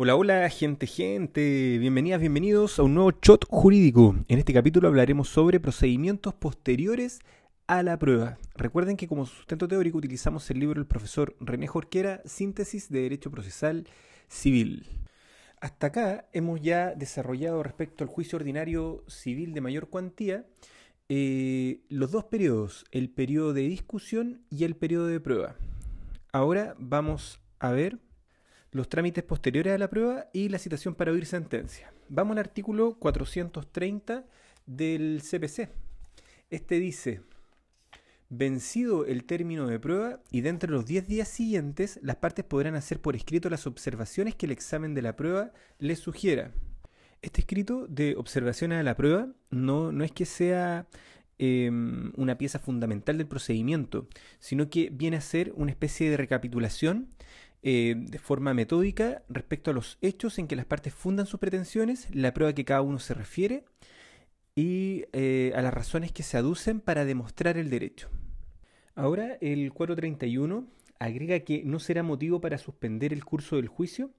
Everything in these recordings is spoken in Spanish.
Hola, hola, gente, gente. Bienvenidas, bienvenidos a un nuevo shot jurídico. En este capítulo hablaremos sobre procedimientos posteriores a la prueba. Recuerden que como sustento teórico utilizamos el libro del profesor René Jorquera, Síntesis de Derecho Procesal Civil. Hasta acá hemos ya desarrollado respecto al juicio ordinario civil de mayor cuantía eh, los dos periodos, el periodo de discusión y el periodo de prueba. Ahora vamos a ver los trámites posteriores a la prueba y la citación para oír sentencia. Vamos al artículo 430 del CPC. Este dice, vencido el término de prueba y dentro de los 10 días siguientes, las partes podrán hacer por escrito las observaciones que el examen de la prueba les sugiera. Este escrito de observaciones a la prueba no, no es que sea em, una pieza fundamental del procedimiento, sino que viene a ser una especie de recapitulación eh, de forma metódica respecto a los hechos en que las partes fundan sus pretensiones, la prueba que cada uno se refiere y eh, a las razones que se aducen para demostrar el derecho. Ahora, el 431 agrega que no será motivo para suspender el curso del juicio,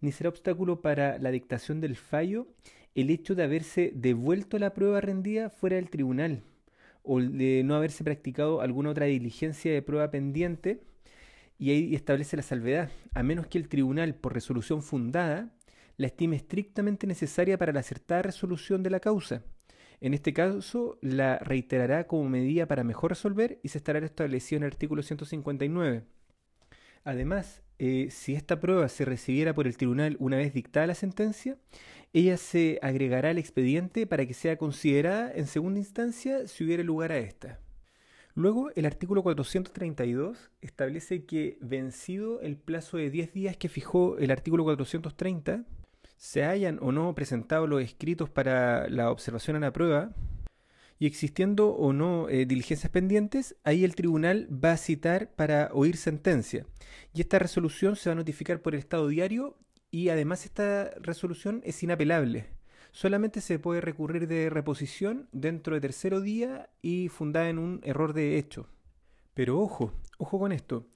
ni será obstáculo para la dictación del fallo el hecho de haberse devuelto la prueba rendida fuera del tribunal o de no haberse practicado alguna otra diligencia de prueba pendiente y ahí establece la salvedad, a menos que el tribunal, por resolución fundada, la estime estrictamente necesaria para la acertada resolución de la causa. En este caso, la reiterará como medida para mejor resolver y se estará establecido en el artículo 159. Además, eh, si esta prueba se recibiera por el tribunal una vez dictada la sentencia, ella se agregará al expediente para que sea considerada en segunda instancia si hubiera lugar a esta. Luego, el artículo 432 establece que vencido el plazo de 10 días que fijó el artículo 430, se hayan o no presentado los escritos para la observación a la prueba, y existiendo o no eh, diligencias pendientes, ahí el tribunal va a citar para oír sentencia. Y esta resolución se va a notificar por el Estado diario y además esta resolución es inapelable solamente se puede recurrir de reposición dentro de tercero día y fundada en un error de hecho. Pero ojo, ojo con esto.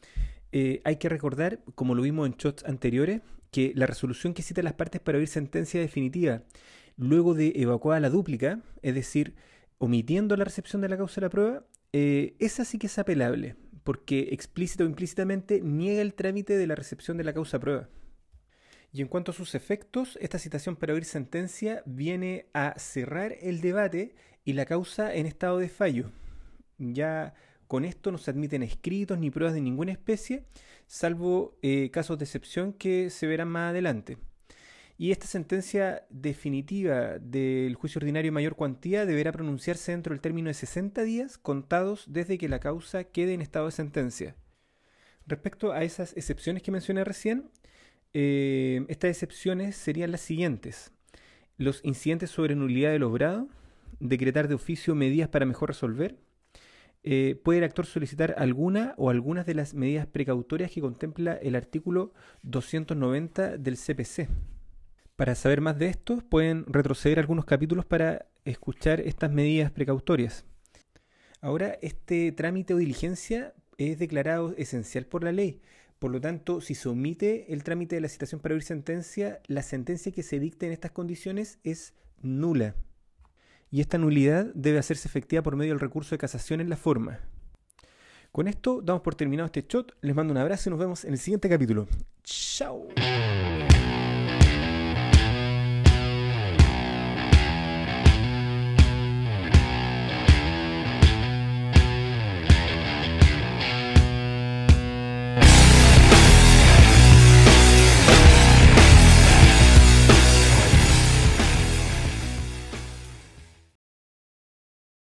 Eh, hay que recordar, como lo vimos en shots anteriores, que la resolución que cita las partes para oír sentencia definitiva, luego de evacuar la dúplica, es decir, omitiendo la recepción de la causa de la prueba, eh, esa sí que es apelable, porque explícito o implícitamente niega el trámite de la recepción de la causa prueba. Y en cuanto a sus efectos, esta citación para oír sentencia viene a cerrar el debate y la causa en estado de fallo. Ya con esto no se admiten escritos ni pruebas de ninguna especie, salvo eh, casos de excepción que se verán más adelante. Y esta sentencia definitiva del juicio ordinario mayor cuantía deberá pronunciarse dentro del término de 60 días contados desde que la causa quede en estado de sentencia. Respecto a esas excepciones que mencioné recién, eh, estas excepciones serían las siguientes. Los incidentes sobre nulidad del obrado, decretar de oficio medidas para mejor resolver, eh, puede el actor solicitar alguna o algunas de las medidas precautorias que contempla el artículo 290 del CPC. Para saber más de esto, pueden retroceder algunos capítulos para escuchar estas medidas precautorias. Ahora, este trámite o diligencia es declarado esencial por la ley, por lo tanto, si se omite el trámite de la citación para oír sentencia, la sentencia que se dicte en estas condiciones es nula. Y esta nulidad debe hacerse efectiva por medio del recurso de casación en la forma. Con esto damos por terminado este shot. Les mando un abrazo y nos vemos en el siguiente capítulo. ¡Chao!